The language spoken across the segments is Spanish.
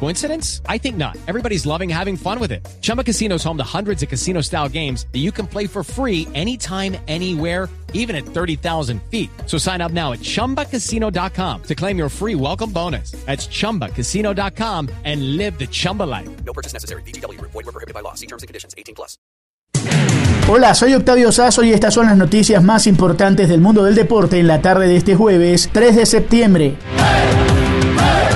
Coincidence? I think not. Everybody's loving having fun with it. Chumba Casino is home to hundreds of casino style games that you can play for free anytime, anywhere, even at 30,000 feet. So sign up now at chumbacasino.com to claim your free welcome bonus. That's chumbacasino.com and live the Chumba life. No purchase necessary. BGW. Void were prohibited by law. See terms and conditions. 18 plus. Hola, soy Octavio Sazo y estas son las noticias más importantes del mundo del deporte en la tarde de este jueves 3 de septiembre.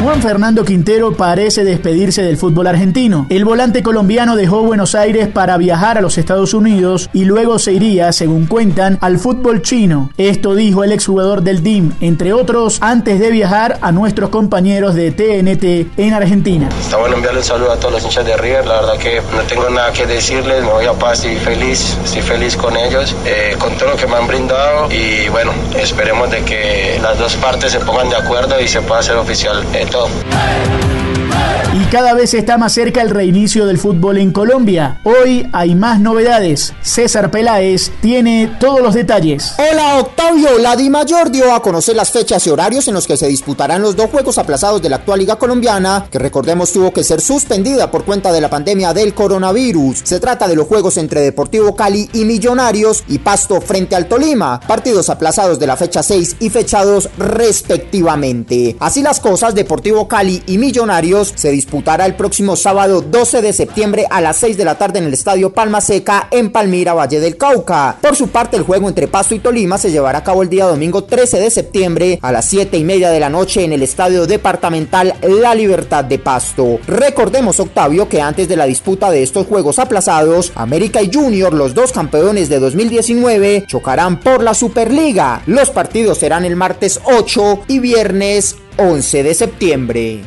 Juan Fernando Quintero parece despedirse del fútbol argentino. El volante colombiano dejó Buenos Aires para viajar a los Estados Unidos y luego se iría, según cuentan, al fútbol chino. Esto dijo el exjugador del DIM, entre otros, antes de viajar a nuestros compañeros de TNT en Argentina. Está bueno enviarle un saludo a todos los hinchas de River. La verdad que no tengo nada que decirles. Me voy a paz y feliz. Estoy feliz con ellos, eh, con todo lo que me han brindado. Y bueno, esperemos de que las dos partes se pongan de acuerdo y se pueda hacer oficial eh, todo. Hey. Y cada vez está más cerca el reinicio del fútbol en Colombia. Hoy hay más novedades. César Peláez tiene todos los detalles. Hola Octavio, la Di Mayor dio a conocer las fechas y horarios en los que se disputarán los dos juegos aplazados de la actual Liga Colombiana, que recordemos tuvo que ser suspendida por cuenta de la pandemia del coronavirus. Se trata de los juegos entre Deportivo Cali y Millonarios y Pasto frente al Tolima, partidos aplazados de la fecha 6 y fecha 2 respectivamente. Así las cosas, Deportivo Cali y Millonarios se disputará el próximo sábado 12 de septiembre a las 6 de la tarde en el Estadio Palma Seca en Palmira, Valle del Cauca. Por su parte, el juego entre Pasto y Tolima se llevará a cabo el día domingo 13 de septiembre a las 7 y media de la noche en el Estadio Departamental La Libertad de Pasto. Recordemos, Octavio, que antes de la disputa de estos juegos aplazados, América y Junior, los dos campeones de 2019, chocarán por la Superliga. Los partidos serán el martes 8 y viernes 11 de septiembre.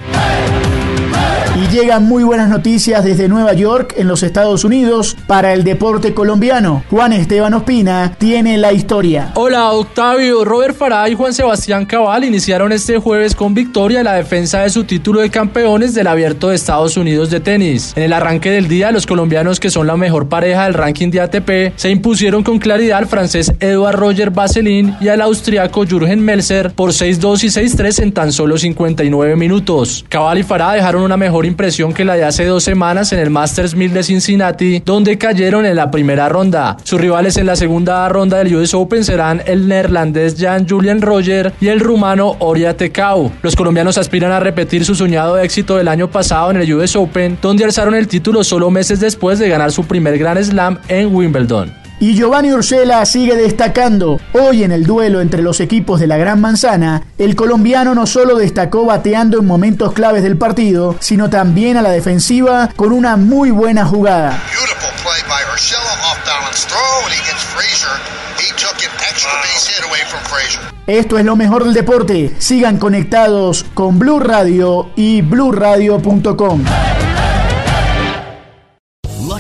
Y llegan muy buenas noticias desde Nueva York, en los Estados Unidos, para el deporte colombiano. Juan Esteban Ospina tiene la historia. Hola Octavio, Robert Farah y Juan Sebastián Cabal iniciaron este jueves con victoria en la defensa de su título de campeones del Abierto de Estados Unidos de tenis. En el arranque del día, los colombianos que son la mejor pareja del ranking de ATP se impusieron con claridad al francés Edouard Roger Vaseline y al austriaco Jürgen Melzer por 6-2 y 6-3 en tan solo 59 minutos. Cabal y Farah dejaron una mejor impresión que la de hace dos semanas en el Masters 1000 de Cincinnati, donde cayeron en la primera ronda. Sus rivales en la segunda ronda del US Open serán el neerlandés Jan Julian Roger y el rumano Oria Tecau. Los colombianos aspiran a repetir su soñado éxito del año pasado en el US Open, donde alzaron el título solo meses después de ganar su primer Grand Slam en Wimbledon. Y Giovanni Urshela sigue destacando. Hoy en el duelo entre los equipos de la Gran Manzana, el colombiano no solo destacó bateando en momentos claves del partido, sino también a la defensiva con una muy buena jugada. Esto es lo mejor del deporte. Sigan conectados con Blue Radio y bluradio.com.